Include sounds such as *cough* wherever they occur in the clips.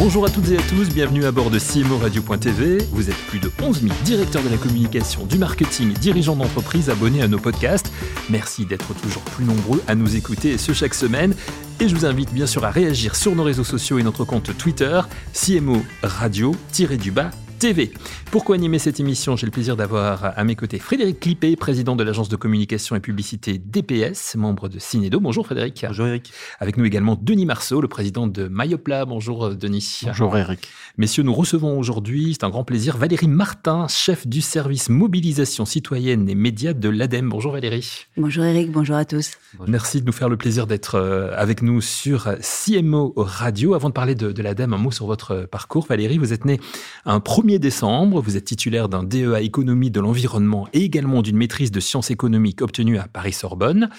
Bonjour à toutes et à tous, bienvenue à bord de CMO Radio.tv. Vous êtes plus de 11 000 directeurs de la communication, du marketing, dirigeants d'entreprise abonnés à nos podcasts. Merci d'être toujours plus nombreux à nous écouter, ce chaque semaine. Et je vous invite bien sûr à réagir sur nos réseaux sociaux et notre compte Twitter, CMO Radio-du-bas TV. Pourquoi animer cette émission? J'ai le plaisir d'avoir à mes côtés Frédéric Clippé, président de l'agence de communication et publicité DPS, membre de Cinedo. Bonjour Frédéric. Bonjour Eric. Avec nous également Denis Marceau, le président de Myopla. Bonjour euh, Denis. Bonjour Eric. Messieurs, nous recevons aujourd'hui, c'est un grand plaisir, Valérie Martin, chef du service mobilisation citoyenne et médias de l'ADEME. Bonjour Valérie. Bonjour Eric, bonjour à tous. Merci de nous faire le plaisir d'être euh, avec nous sur CMO Radio. Avant de parler de, de l'ADEME, un mot sur votre parcours. Valérie, vous êtes née un 1er décembre. Vous êtes titulaire d'un DEA économie de l'environnement et également d'une maîtrise de sciences économiques obtenue à Paris-Sorbonne.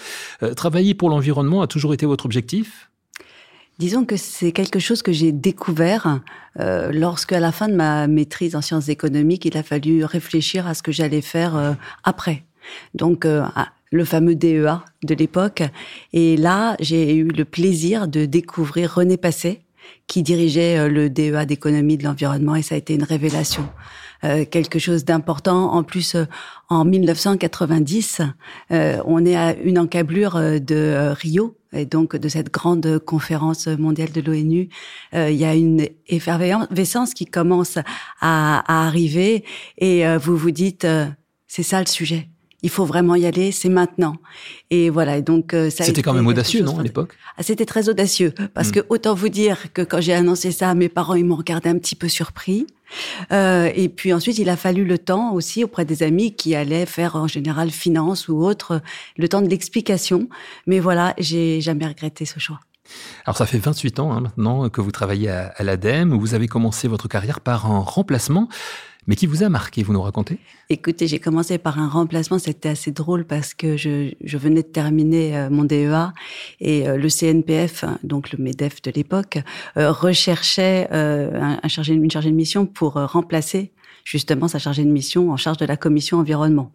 Euh, travailler pour l'environnement a toujours été votre objectif? Disons que c'est quelque chose que j'ai découvert euh, lorsque, à la fin de ma maîtrise en sciences économiques, il a fallu réfléchir à ce que j'allais faire euh, après. Donc, le fameux DEA de l'époque. Et là, j'ai eu le plaisir de découvrir René Passet, qui dirigeait euh, le DEA d'économie de l'environnement, et ça a été une révélation. Euh, quelque chose d'important. En plus, euh, en 1990, euh, on est à une encablure euh, de Rio, et donc de cette grande conférence mondiale de l'ONU. il y a une effervescence qui commence à, à arriver, et vous vous dites, c'est ça le sujet il faut vraiment y aller, c'est maintenant. Et voilà, donc euh, ça. C'était quand même audacieux, non, à l'époque ah, C'était très audacieux, parce hmm. que autant vous dire que quand j'ai annoncé ça, mes parents ils m'ont regardé un petit peu surpris. Euh, et puis ensuite, il a fallu le temps aussi auprès des amis qui allaient faire en général finance ou autre, le temps de l'explication. Mais voilà, j'ai jamais regretté ce choix. Alors ça fait 28 ans hein, maintenant que vous travaillez à, à l'ADEME, où vous avez commencé votre carrière par un remplacement mais qui vous a marqué, vous nous racontez? Écoutez, j'ai commencé par un remplacement, c'était assez drôle parce que je, je venais de terminer euh, mon DEA et euh, le CNPF, donc le MEDEF de l'époque, euh, recherchait chargé, une chargée de mission pour remplacer justement sa chargée de mission en charge de la commission environnement.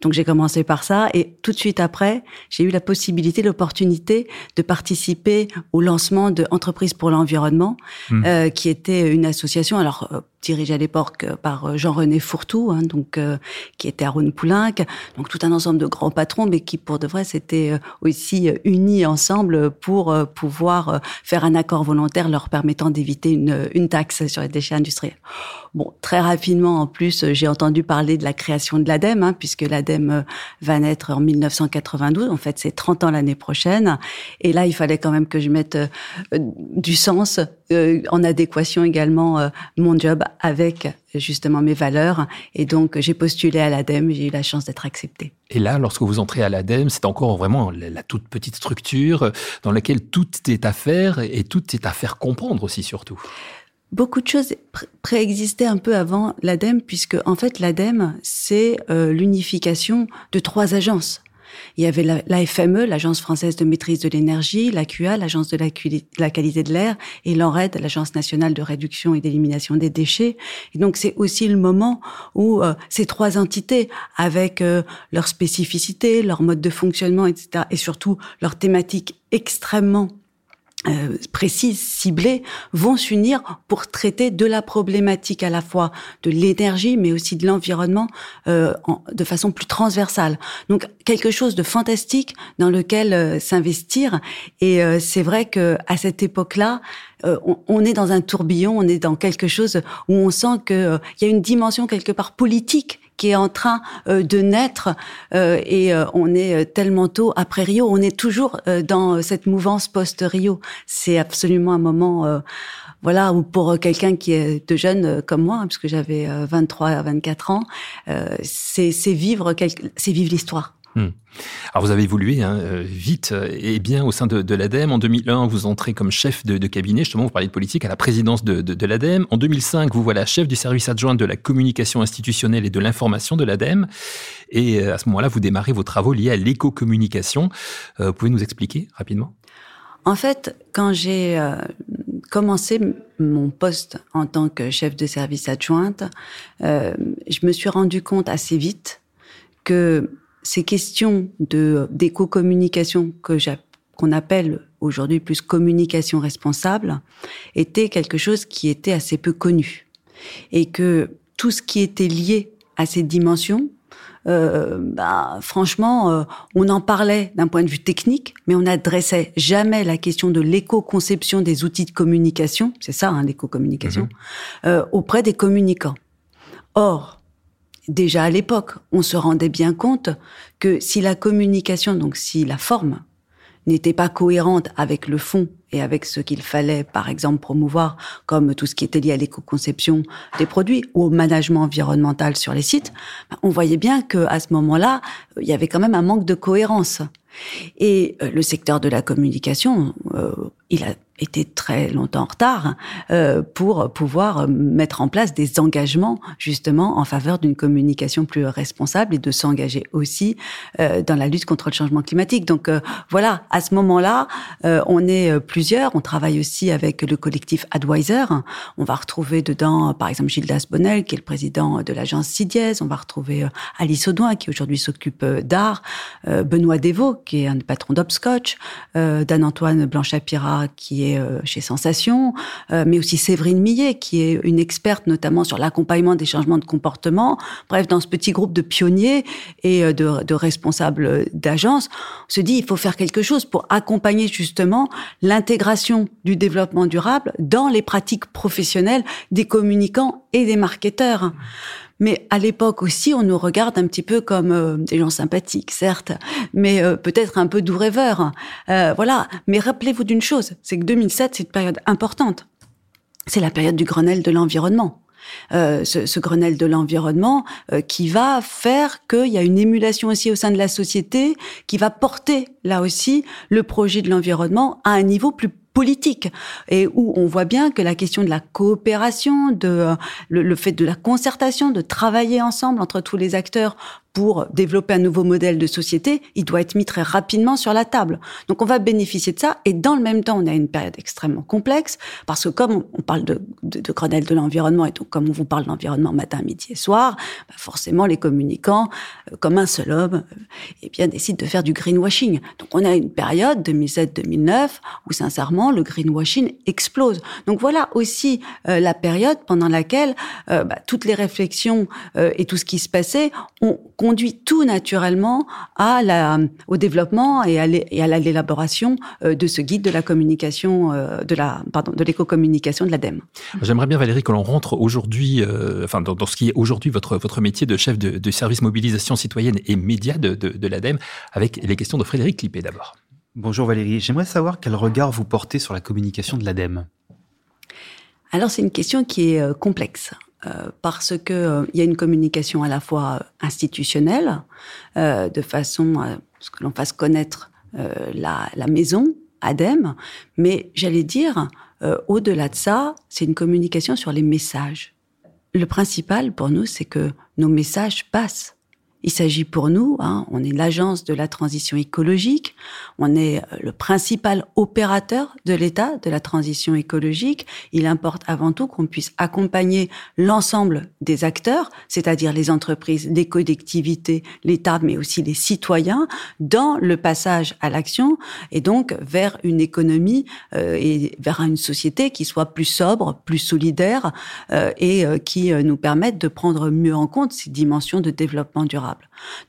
Donc j'ai commencé par ça et tout de suite après, j'ai eu la possibilité, l'opportunité de participer au lancement de Entreprises pour l'environnement, mmh. euh, qui était une association. Alors euh, dirigée à l'époque par euh, Jean-René Fourtou, hein, donc euh, qui était à Rhône-Poulenc, donc tout un ensemble de grands patrons, mais qui pour de vrai s'étaient aussi unis ensemble pour pouvoir faire un accord volontaire leur permettant d'éviter une, une taxe sur les déchets industriels. Bon, très rapidement en plus, j'ai entendu parler de la création de l'ADEME, hein, puisque l'ADEME euh, va naître en 1992. En fait, c'est 30 ans l'année prochaine. Et là, il fallait quand même que je mette euh, du sens euh, en adéquation également mon job avec justement mes valeurs. Et donc, j'ai postulé à l'ADEME, j'ai eu la chance d'être acceptée. Et là, lorsque vous entrez à l'ADEME, c'est encore vraiment la, toute petite structure dans laquelle tout est à faire et tout est à faire comprendre aussi, surtout beaucoup de choses préexistaient un peu avant l'ADEME, puisque en fait l'ADEME, c'est euh, l'unification de trois agences. Il y avait la, la FME, l'Agence française de maîtrise de l'énergie, l'AQA, l'Agence de la, la, qualité de l'air, et l'ANRED, l'Agence nationale de réduction et d'élimination des déchets. Et donc c'est aussi le moment où euh, ces trois entités, avec euh, leurs spécificités, leur mode de fonctionnement, etc., et surtout leurs thématiques extrêmement euh, précises, ciblées, vont s'unir pour traiter de la problématique à la fois de l'énergie, mais aussi de l'environnement euh, de façon plus transversale. Donc quelque chose de fantastique dans lequel euh, s'investir. Et euh, c'est vrai que à cette époque-là, on, on, est dans un tourbillon, on est dans quelque chose où on sent qu'il il y a une dimension quelque part politique qui est en train euh, de naître euh, et euh, on est tellement tôt après Rio, on est toujours dans cette mouvance post-Rio. C'est absolument un moment voilà, ou pour quelqu'un qui est de jeune comme moi, puisque j'avais 23 à 24 ans, c'est vivre, c'est vivre l'histoire. Hmm. Alors vous avez évolué hein, euh, vite euh, et bien au sein de, de l'ADEME. En 2001, vous entrez comme chef de, cabinet, justement, vous parlez de politique, à la présidence de, de, de l'ADEME. En 2005, vous voilà chef du service adjoint de la communication institutionnelle et de l'information de l'ADEME. Et euh, à ce moment-là, vous démarrez vos travaux liés à l'éco-communication. vous pouvez nous expliquer rapidement? En fait, quand j'ai commencé mon poste en tant que chef de service adjointe, euh, je me suis rendu compte assez vite que ces questions de d'éco-communication que qu'on appelle aujourd'hui plus communication responsable étaient quelque chose qui était assez peu connu et que tout ce qui était lié à ces dimensions euh, bah, franchement, euh, on en parlait d'un point de vue technique, mais on n'adressait jamais la question de l'éco-conception des outils de communication, c'est ça, hein, l'éco-communication, mhm. euh, auprès des communicants. Or, déjà à l'époque, on se rendait bien compte que si la communication, donc si la forme, n'était pas cohérente avec le fond et avec ce qu'il fallait, par exemple, promouvoir, comme tout ce qui était lié à l'éco-conception des produits ou au management environnemental sur les sites, ben, on voyait bien que à ce moment-là, il y avait quand même un manque de cohérence. Et euh, le secteur de la communication, euh, il a été très longtemps en retard euh, pour pouvoir mettre en place des engagements justement en faveur d'une communication plus responsable et de s'engager aussi euh, dans la lutte contre le changement climatique. Donc euh, voilà, à ce moment-là, euh, on est plusieurs. On travaille aussi avec le collectif Advisor. On va retrouver dedans, par exemple, Gildas Bonnel, qui est le président de l'agence CIDIES. On va retrouver Alice Audouin, qui aujourd'hui s'occupe d'art. Benoît Devaux, qui est un patron d'Opscotch. Dan-Antoine Blanchapira, qui est euh, chez Sensation, euh, mais aussi Séverine Millet, qui est une experte notamment sur l'accompagnement des changements de comportement. Bref, dans ce petit groupe de pionniers et euh, de, responsables d'agences, on se dit il faut faire quelque chose pour accompagner justement l'intégration du développement durable dans les pratiques professionnelles des communicants et des marketeurs. Mais à l'époque aussi, on nous regarde un petit peu comme euh, des gens sympathiques, certes, mais euh, peut-être un peu doux rêveurs. Euh, voilà. Mais rappelez-vous d'une chose, c'est que 2007, c'est une période importante. C'est la période du Grenelle de l'environnement. Euh, ce, ce, Grenelle de l'environnement qui va faire qu'il y a une émulation aussi au sein de la société qui va porter là aussi le projet de l'environnement à un niveau plus et où on voit bien que la question de la coopération, de euh, le, fait de la concertation, de travailler ensemble entre tous les acteurs pour développer un nouveau modèle de société, il doit être mis très rapidement sur la table. Donc on va bénéficier de ça et dans le même temps, on a une période extrêmement complexe parce que comme on parle de, de, de Grenelle de l'environnement et donc comme on vous parle d'environnement matin, midi et soir, bah forcément les communicants, euh, comme un seul homme, euh, eh bien décident de faire du greenwashing. Donc on a une période 2007-2009 où sincèrement le greenwashing explose. Donc voilà aussi euh, la période pendant laquelle euh, bah, toutes les réflexions et tout ce qui se passait ont conduit tout naturellement à la, au développement et à l'élaboration euh, de ce guide de la communication, euh, de la, pardon, de l'éco-communication de l'ADEME. J'aimerais bien, Valérie, que l'on rentre aujourd'hui, euh, enfin, dans, dans, ce qui est aujourd'hui votre, votre métier de chef de, de service mobilisation citoyenne et médias de, de, de l'ADEME, avec les questions de Frédéric Clippé d'abord. Bonjour Valérie, j'aimerais savoir quel regard vous portez sur la communication de l'ADEME. Alors c'est une question qui est complexe. Euh, parce que euh, il y a une communication à la fois institutionnelle, euh, de façon à ce que l'on fasse connaître la, la, maison, ADEME, mais j'allais dire, au-delà de ça, c'est une communication sur les messages. Le principal pour nous, c'est que nos messages passent. Il s'agit pour nous, hein, on est l'agence de la transition écologique, on est euh, le principal opérateur de l'État de la transition écologique. Il importe avant tout qu'on puisse accompagner l'ensemble des acteurs, c'est-à-dire les entreprises, les collectivités, l'État, mais aussi les citoyens, dans le passage à l'action et donc vers une économie euh, et vers une société qui soit plus sobre, plus solidaire euh, et euh, qui euh, nous permette de prendre mieux en compte ces dimensions de développement durable.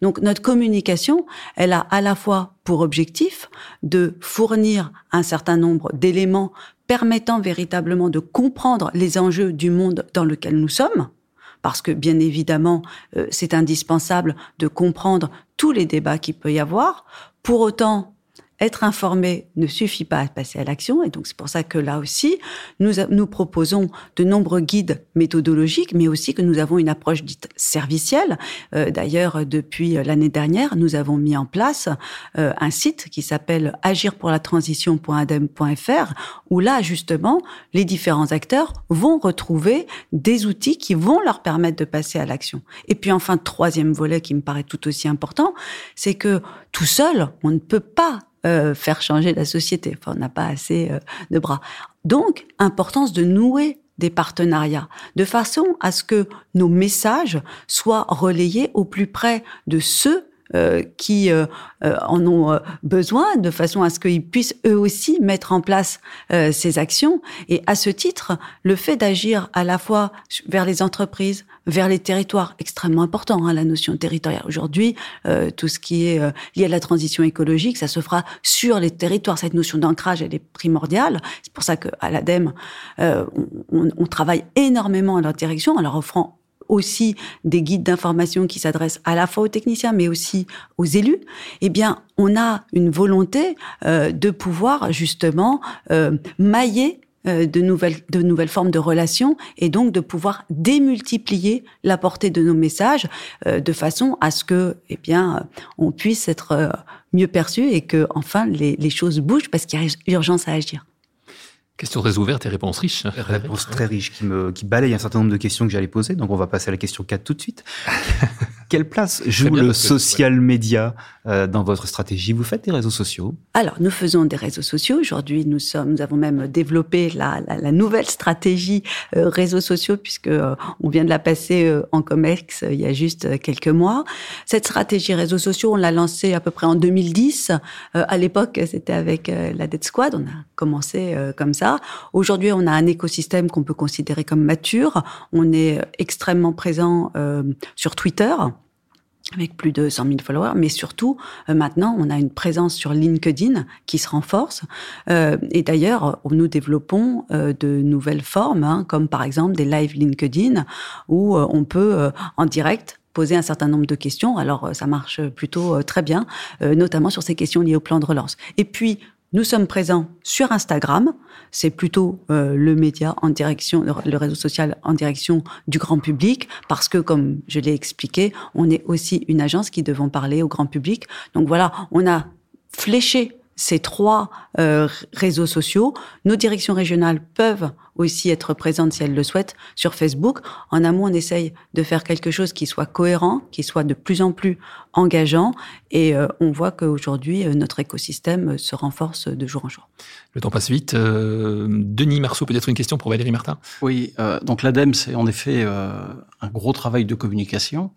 Donc notre communication, elle a à la fois pour objectif de fournir un certain nombre d'éléments permettant véritablement de comprendre les enjeux du monde dans lequel nous sommes, parce que bien évidemment, euh, c'est indispensable de comprendre tous les débats qu'il peut y avoir. Pour autant, être informé ne suffit pas à passer à l'action. Et donc, c'est pour ça que là aussi, nous, nous proposons de nombreux guides méthodologiques, mais aussi que nous avons une approche dite servicielle. Euh, D'ailleurs, depuis l'année dernière, nous avons mis en place euh, un site qui s'appelle agirpourlatransition.adem.fr, où là, justement, les différents acteurs vont retrouver des outils qui vont leur permettre de passer à l'action. Et puis enfin, troisième volet qui me paraît tout aussi important, c'est que tout seul, on ne peut pas euh, faire changer la société. Enfin, on n'a pas assez euh, de bras. Donc, importance de nouer des partenariats, de façon à ce que nos messages soient relayés au plus près de ceux euh, qui euh, euh, en ont besoin, de façon à ce qu'ils puissent eux aussi mettre en place ces actions. Et à ce titre, le fait d'agir à la fois vers les entreprises, vers les territoires, extrêmement important, hein, la notion territoriale. Aujourd'hui, tout ce qui est lié à la transition écologique, ça se fera sur les territoires. Cette notion d'ancrage, elle est primordiale. C'est pour ça qu'à l'ADEME, on, on, travaille énormément à leur direction en leur offrant aussi des guides d'information qui s'adressent à la fois aux techniciens, mais aussi aux élus, eh bien, on a une volonté euh, de pouvoir justement euh, mailler euh, de nouvelles, de nouvelles formes de relations et donc de pouvoir démultiplier la portée de nos messages de façon à ce que, eh bien, on puisse être mieux perçu et que enfin les, les choses bougent parce qu'il y a urgence à agir. Question très ouverte et réponse riche. Réponse très riche qui, me, qui balaye un certain nombre de questions que j'allais poser. Donc on va passer à la question 4 tout de suite. *laughs* Quelle place joue le social media euh, dans votre stratégie? Vous faites des réseaux sociaux Alors, nous faisons des réseaux sociaux. Aujourd'hui, nous sommes, nous avons même développé la, la, la nouvelle stratégie euh, réseaux sociaux puisque euh, on vient de la passer euh, en Comex il y a juste quelques mois. Cette stratégie réseaux sociaux, on l'a lancée à peu près en 2010. à l'époque, c'était avec la Dead Squad. On a commencé comme ça. Aujourd'hui, on a un écosystème qu'on peut considérer comme mature. On est extrêmement présent sur Twitter avec plus de 100 000 followers, mais surtout euh, maintenant on a une présence sur LinkedIn qui se renforce. Euh, et d'ailleurs, nous développons euh, de nouvelles formes, hein, comme par exemple des live LinkedIn, où on peut en direct poser un certain nombre de questions. Alors ça marche plutôt très bien, notamment sur ces questions liées au plan de relance. Et puis nous sommes présents sur Instagram. C'est plutôt euh, le média en direction, le réseau social en direction du grand public, parce que, comme je l'ai expliqué, on est aussi une agence qui devons parler au grand public. Donc voilà, on a fléché ces trois euh, réseaux sociaux. Nos directions régionales peuvent aussi être présentes si elles le souhaitent sur Facebook. En amont, on essaye de faire quelque chose qui soit cohérent, qui soit de plus en plus engageant. Et euh, on voit qu'aujourd'hui, euh, notre écosystème se renforce de jour en jour. Le temps passe vite. Denis Marceau, peut-être une question pour Valérie Martin? Oui, donc l'ADEME, c'est en effet un gros travail de communication.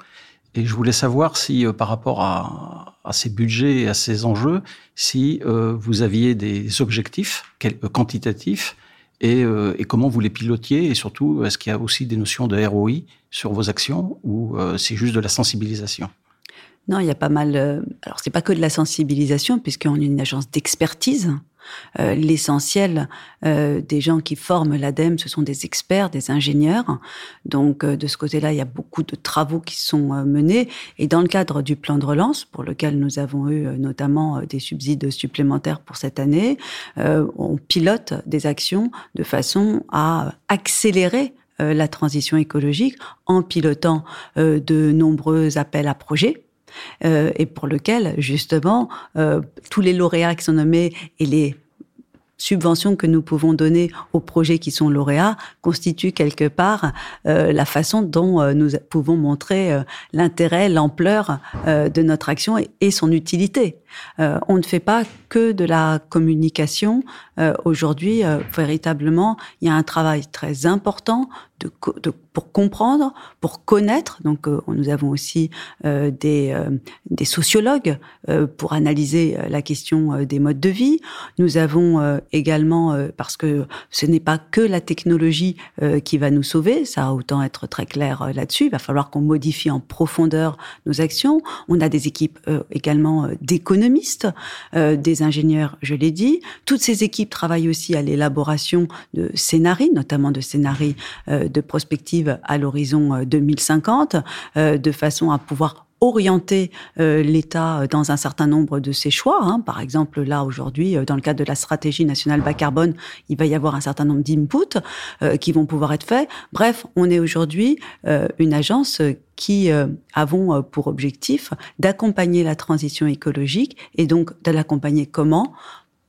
Et je voulais savoir si, par rapport à, à ces budgets et à ces enjeux si euh, vous aviez des objectifs euh, quantitatifs et, euh, et, comment vous les pilotiez et surtout est-ce qu'il y a aussi des notions de ROI sur vos actions ou c'est juste de la sensibilisation? Non, il y a pas mal. alors c'est pas que de la sensibilisation puisqu'on est une agence d'expertise. Euh, l'essentiel euh, des gens qui forment l'ADEME, ce sont des experts, des ingénieurs. Donc, euh, de ce côté-là, il y a beaucoup de travaux qui sont menés. Et dans le cadre du plan de relance, pour lequel nous avons eu notamment des subsides supplémentaires pour cette année, on pilote des actions de façon à accélérer la transition écologique en pilotant de nombreux appels à projets euh, et pour lequel, justement, euh, tous les lauréats qui sont nommés et les subventions que nous pouvons donner aux projets qui sont lauréats constituent quelque part euh, la façon dont nous pouvons montrer l'intérêt, l'ampleur de notre action et, son utilité. On ne fait pas que de la communication. Aujourd'hui, véritablement, il y a un travail très important pour comprendre, pour connaître. Donc, euh, nous avons aussi euh, des, euh, sociologues pour analyser la question des modes de vie. Nous avons également, parce que ce n'est pas que la technologie qui va nous sauver, ça autant être très clair là-dessus. Il va falloir qu'on modifie en profondeur nos actions. On a des équipes également d'économistes, des ingénieurs, je l'ai dit. Toutes ces équipes travaillent aussi à l'élaboration de scénarii, notamment de scénarii de prospective à l'horizon 2050, euh, euh, de façon à pouvoir orienter euh, l'État dans un certain nombre de ses choix. Hein. Par exemple, là aujourd'hui, dans le cadre de la stratégie nationale bas carbone, il va y avoir un certain nombre d'inputs qui vont pouvoir être faits. Bref, on est aujourd'hui une agence qui avons pour objectif d'accompagner la transition écologique et donc de l'accompagner comment?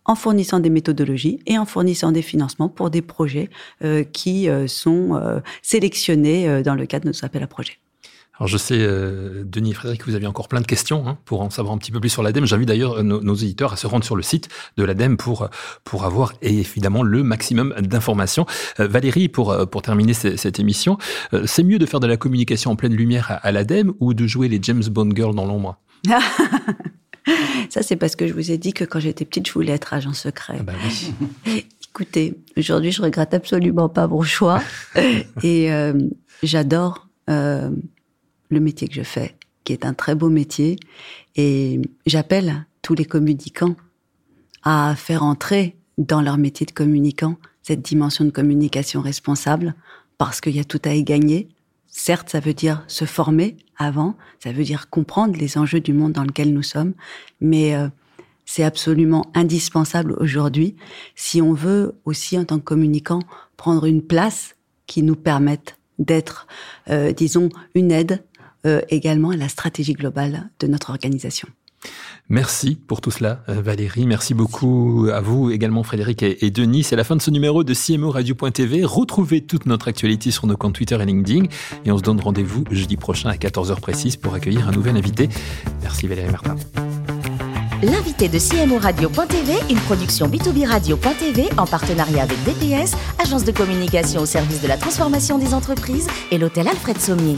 En fournissant des méthodologies et en fournissant des financements pour des projets euh, qui euh, sont euh, sélectionnés dans le cadre de nos appels à projets. Alors je sais, euh, Denis et Frédéric, que vous aviez encore plein de questions hein, pour en savoir un petit peu plus sur l'ADEME. J'invite d'ailleurs nos, nos, éditeurs à se rendre sur le site de l'ADEME pour, pour avoir évidemment le maximum d'informations. Euh, Valérie, pour, pour terminer cette émission, euh, c'est mieux de faire de la communication en pleine lumière à, à l'ADEME ou de jouer les James Bond Girls dans l'ombre? *laughs* Ça, c'est parce que je vous ai dit que quand j'étais petite, je voulais être agent secret. Ah bah oui. *laughs* Écoutez, aujourd'hui, je regrette absolument pas mon choix. *laughs* Et euh, j'adore euh, le métier que je fais, qui est un très beau métier. Et j'appelle tous les communicants à faire entrer dans leur métier de communicant cette dimension de communication responsable, parce qu'il y a tout à y gagner. Certes, ça veut dire se former avant, ça veut dire comprendre les enjeux du monde dans lequel nous sommes, mais euh, c'est absolument indispensable aujourd'hui si on veut aussi, en tant que communicant, prendre une place qui nous permette d'être, euh, disons, une aide euh, également à la stratégie globale de notre organisation. Merci pour tout cela, euh, Valérie. Merci beaucoup à vous également, Frédéric et, Denis. C'est la fin de ce numéro de CMO Radio.tv. Retrouvez toute notre actualité sur nos comptes Twitter et LinkedIn. Et on se donne rendez-vous jeudi prochain à 14h précise pour accueillir un nouvel invité. Merci Valérie Martin. L'invité de CMO Radio.tv, une production B2B Radio.tv en partenariat avec DPS, agence de communication au service de la transformation des entreprises et l'hôtel Alfred Sommier.